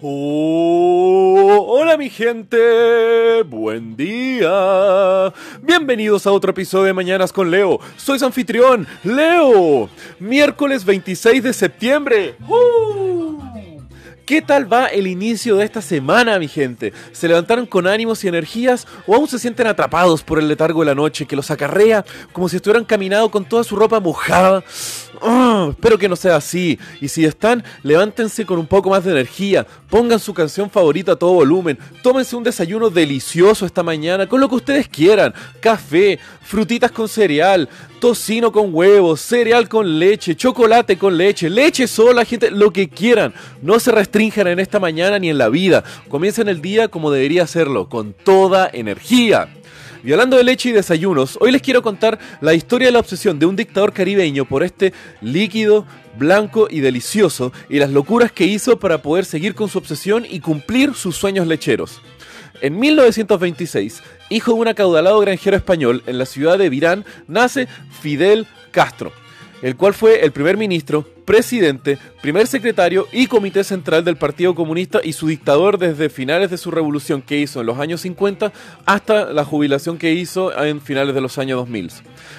Oh, hola mi gente, buen día. Bienvenidos a otro episodio de Mañanas con Leo. Soy anfitrión, Leo. Miércoles 26 de septiembre. ¡Uh! ¿Qué tal va el inicio de esta semana, mi gente? ¿Se levantaron con ánimos y energías o aún se sienten atrapados por el letargo de la noche que los acarrea como si estuvieran caminando con toda su ropa mojada? Ah, espero que no sea así. Y si están, levántense con un poco más de energía. Pongan su canción favorita a todo volumen. Tómense un desayuno delicioso esta mañana con lo que ustedes quieran. Café, frutitas con cereal, tocino con huevos, cereal con leche, chocolate con leche, leche sola, gente, lo que quieran. No se en esta mañana ni en la vida. Comiencen el día como debería hacerlo, con toda energía. Y hablando de leche y desayunos, hoy les quiero contar la historia de la obsesión de un dictador caribeño por este líquido, blanco y delicioso y las locuras que hizo para poder seguir con su obsesión y cumplir sus sueños lecheros. En 1926, hijo de un acaudalado granjero español en la ciudad de Virán, nace Fidel Castro, el cual fue el primer ministro, presidente, primer secretario y comité central del Partido Comunista y su dictador desde finales de su revolución que hizo en los años 50 hasta la jubilación que hizo en finales de los años 2000.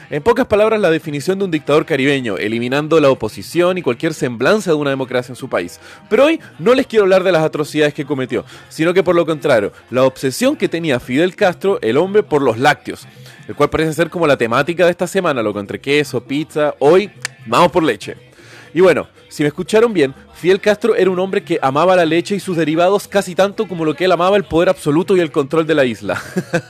En pocas palabras, la definición de un dictador caribeño, eliminando la oposición y cualquier semblanza de una democracia en su país. Pero hoy no les quiero hablar de las atrocidades que cometió, sino que por lo contrario, la obsesión que tenía Fidel Castro, el hombre, por los lácteos, el cual parece ser como la temática de esta semana, lo que entre queso, pizza, hoy vamos por leche. Y bueno, si me escucharon bien, Fidel Castro era un hombre que amaba la leche y sus derivados casi tanto como lo que él amaba el poder absoluto y el control de la isla.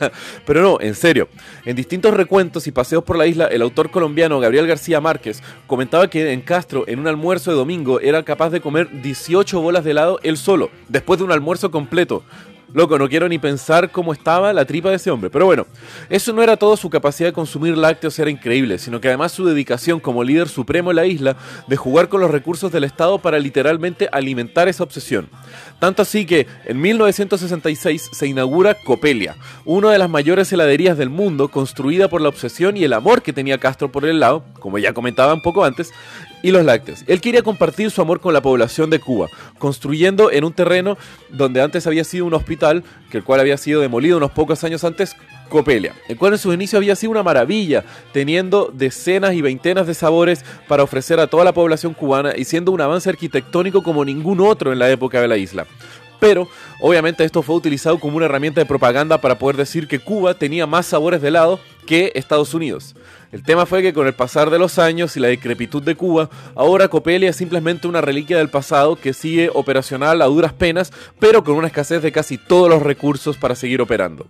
Pero no, en serio. En distintos recuentos y paseos por la isla, el autor colombiano Gabriel García Márquez comentaba que en Castro, en un almuerzo de domingo, era capaz de comer 18 bolas de helado él solo, después de un almuerzo completo. Loco, no quiero ni pensar cómo estaba la tripa de ese hombre. Pero bueno, eso no era todo, su capacidad de consumir lácteos era increíble, sino que además su dedicación como líder supremo en la isla de jugar con los recursos del Estado para literalmente alimentar esa obsesión. Tanto así que en 1966 se inaugura Copelia, una de las mayores heladerías del mundo, construida por la obsesión y el amor que tenía Castro por el helado, como ya comentaba un poco antes, y los lácteos. Él quería compartir su amor con la población de Cuba, construyendo en un terreno donde antes había sido un hospital, que el cual había sido demolido unos pocos años antes, Copelia, el cual en sus inicios había sido una maravilla, teniendo decenas y veintenas de sabores para ofrecer a toda la población cubana y siendo un avance arquitectónico como ningún otro en la época de la isla. Pero, obviamente, esto fue utilizado como una herramienta de propaganda para poder decir que Cuba tenía más sabores de helado que Estados Unidos. El tema fue que con el pasar de los años y la decrepitud de Cuba, ahora Copelia es simplemente una reliquia del pasado que sigue operacional a duras penas, pero con una escasez de casi todos los recursos para seguir operando.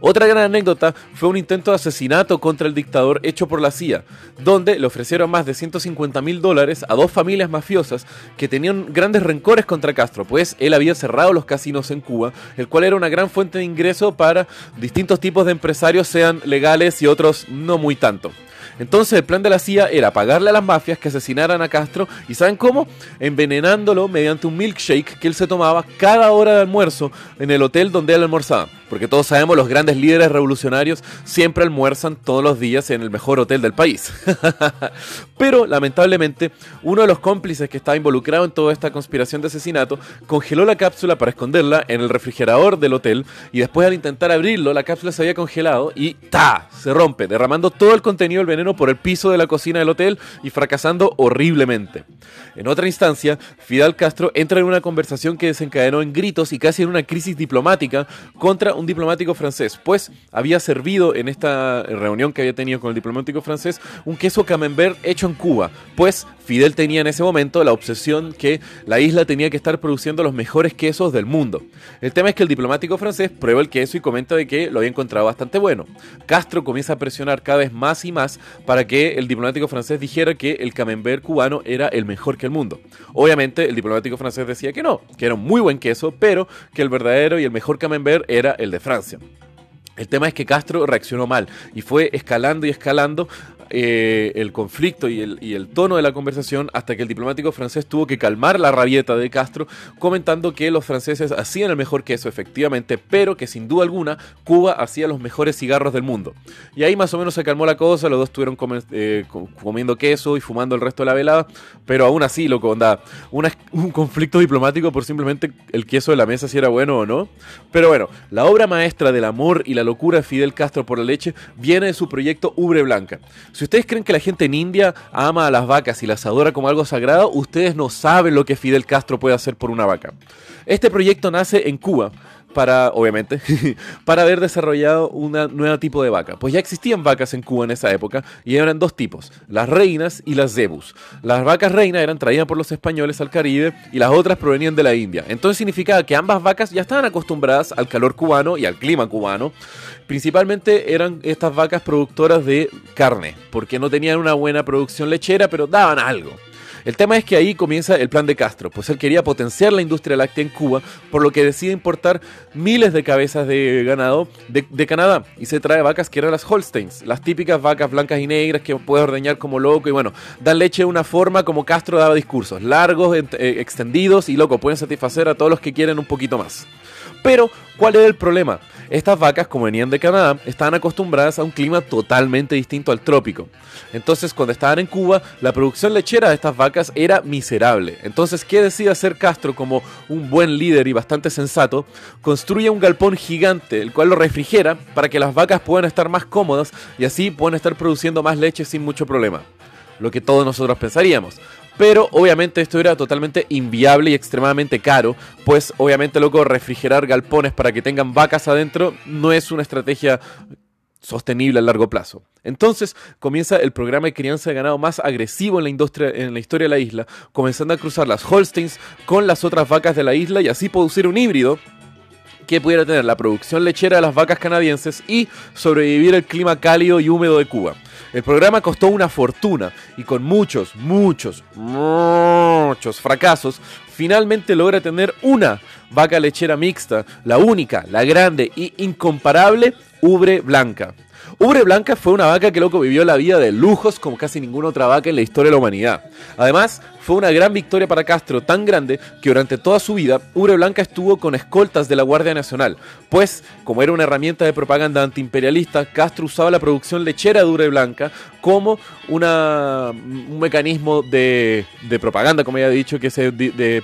Otra gran anécdota fue un intento de asesinato contra el dictador hecho por la CIA, donde le ofrecieron más de 150 mil dólares a dos familias mafiosas que tenían grandes rencores contra Castro, pues él había cerrado los casinos en Cuba, el cual era una gran fuente de ingreso para distintos tipos de empresarios, sean legales y otros no muy tanto. Entonces el plan de la CIA era pagarle a las mafias que asesinaran a Castro y ¿saben cómo? Envenenándolo mediante un milkshake que él se tomaba cada hora de almuerzo en el hotel donde él almorzaba. Porque todos sabemos, los grandes líderes revolucionarios siempre almuerzan todos los días en el mejor hotel del país. Pero lamentablemente, uno de los cómplices que estaba involucrado en toda esta conspiración de asesinato congeló la cápsula para esconderla en el refrigerador del hotel y después al intentar abrirlo, la cápsula se había congelado y ¡ta! se rompe, derramando todo el contenido del veneno por el piso de la cocina del hotel y fracasando horriblemente. En otra instancia, Fidel Castro entra en una conversación que desencadenó en gritos y casi en una crisis diplomática contra un diplomático francés, pues había servido en esta reunión que había tenido con el diplomático francés un queso camembert hecho en Cuba, pues Fidel tenía en ese momento la obsesión que la isla tenía que estar produciendo los mejores quesos del mundo. El tema es que el diplomático francés prueba el queso y comenta de que lo había encontrado bastante bueno. Castro comienza a presionar cada vez más y más para que el diplomático francés dijera que el camembert cubano era el mejor que el mundo. Obviamente el diplomático francés decía que no, que era un muy buen queso, pero que el verdadero y el mejor camembert era el de Francia. El tema es que Castro reaccionó mal y fue escalando y escalando eh, el conflicto y el, tono de la conversación hasta que el diplomático francés tuvo que calmar la rabieta de Castro, comentando que los franceses hacían el mejor queso, efectivamente, pero que sin duda alguna Cuba hacía los mejores cigarros del mundo. Y ahí más o menos se calmó la cosa, los dos estuvieron eh, comiendo queso y fumando el resto de la velada, pero aún así, loco, onda, un conflicto diplomático por simplemente el queso de la mesa si era bueno o no. Pero bueno, la obra maestra del amor y la locura de Fidel Castro por la leche viene de su proyecto Ubre Blanca. Si ustedes creen que la gente en India ama a las vacas y las adora como algo sagrado, ustedes no saben lo que Fidel Castro puede hacer por una vaca. Este proyecto nace en Cuba para, obviamente, para haber desarrollado un nuevo tipo de vaca. Pues ya existían vacas en Cuba en esa época y eran dos tipos, las reinas y las zebus. Las vacas reinas eran traídas por los españoles al Caribe y las otras provenían de la India. Entonces significaba que ambas vacas ya estaban acostumbradas al calor cubano y al clima cubano. Principalmente eran estas vacas productoras de carne, porque no tenían una buena producción lechera, pero daban algo. El tema es que ahí comienza el plan de Castro, pues él quería potenciar la industria láctea en Cuba, por lo que decide importar miles de cabezas de ganado de, Canadá y se trae vacas que eran las Holsteins, las típicas vacas blancas y negras que puedes ordeñar como loco y bueno, dan leche de una forma como Castro daba discursos, largos, eh, extendidos y loco, pueden satisfacer a todos los que quieren un poquito más. Pero, ¿cuál es el problema? Estas vacas, como venían de Canadá, estaban acostumbradas a un clima totalmente distinto al trópico. Entonces, cuando estaban en Cuba, la producción lechera de estas vacas era miserable. Entonces, ¿qué decide hacer Castro como un buen líder y bastante sensato? Construye un galpón gigante, el cual lo refrigera para que las vacas puedan estar más cómodas y así puedan estar produciendo más leche sin mucho problema. Lo que todos nosotros pensaríamos. Pero obviamente esto era totalmente inviable y extremadamente caro, pues obviamente loco refrigerar galpones para que tengan vacas adentro no es una estrategia sostenible a largo plazo. Entonces comienza el programa de crianza de ganado más agresivo en la, industria, en la historia de la isla, comenzando a cruzar las Holsteins con las otras vacas de la isla y así producir un híbrido que pudiera tener la producción lechera de las vacas canadienses y sobrevivir el clima cálido y húmedo de Cuba. El programa costó una fortuna y con muchos, muchos, muchos fracasos, finalmente logra tener una vaca lechera mixta, la única, la grande y incomparable Ubre Blanca. Ubre Blanca fue una vaca que loco vivió la vida de lujos como casi ninguna otra vaca en la historia de la humanidad. Además, fue una gran victoria para Castro, tan grande que durante toda su vida Ubre Blanca estuvo con escoltas de la Guardia Nacional, pues como era una herramienta de propaganda antiimperialista, Castro usaba la producción lechera de Ubre Blanca como un mecanismo de, propaganda, como ya he dicho, que se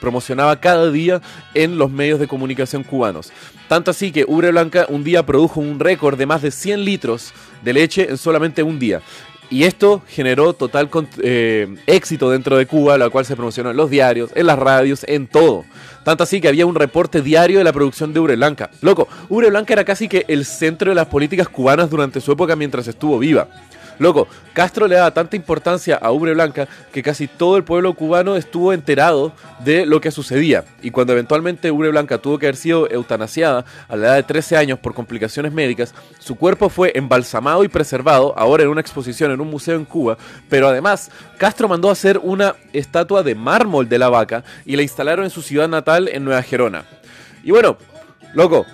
promocionaba cada día en los medios de comunicación cubanos. Tanto así que Ubre Blanca un día produjo un récord de más de 100 litros de leche en solamente un día. Y esto generó total eh, éxito dentro de Cuba, la cual se promocionó en los diarios, en las radios, en todo. Tanto así que había un reporte diario de la producción de Ubre Blanca. Loco, Ubre Blanca era casi que el centro de las políticas cubanas durante su época mientras estuvo viva. Loco, Castro le daba tanta importancia a Ubre Blanca que casi todo el pueblo cubano estuvo enterado de lo que sucedía. Y cuando eventualmente Ubre Blanca tuvo que haber sido eutanasiada a la edad de 13 años por complicaciones médicas, su cuerpo fue embalsamado y preservado, ahora en una exposición en un museo en Cuba. Pero además, Castro mandó a hacer una estatua de mármol de la vaca y la instalaron en su ciudad natal en Nueva Gerona. Y bueno, loco,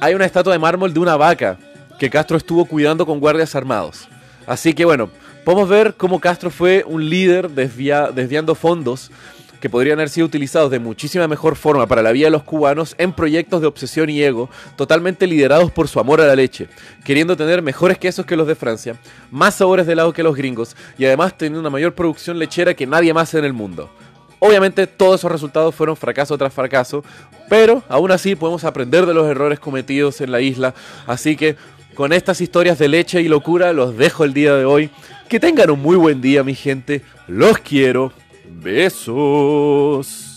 hay una estatua de mármol de una vaca que Castro estuvo cuidando con guardias armados. Así que bueno, podemos ver cómo Castro fue un líder desviando fondos que podrían haber sido utilizados de muchísima mejor forma para la vida de los cubanos en proyectos de obsesión y ego, totalmente liderados por su amor a la leche, queriendo tener mejores quesos que los de Francia, más sabores de helado que los gringos y además teniendo una mayor producción lechera que nadie más en el mundo. Obviamente todos esos resultados fueron fracaso tras fracaso, pero aún así podemos aprender de los errores cometidos en la isla, así que con estas historias de leche y locura los dejo el día de hoy. Que tengan un muy buen día, mi gente. Los quiero. Besos.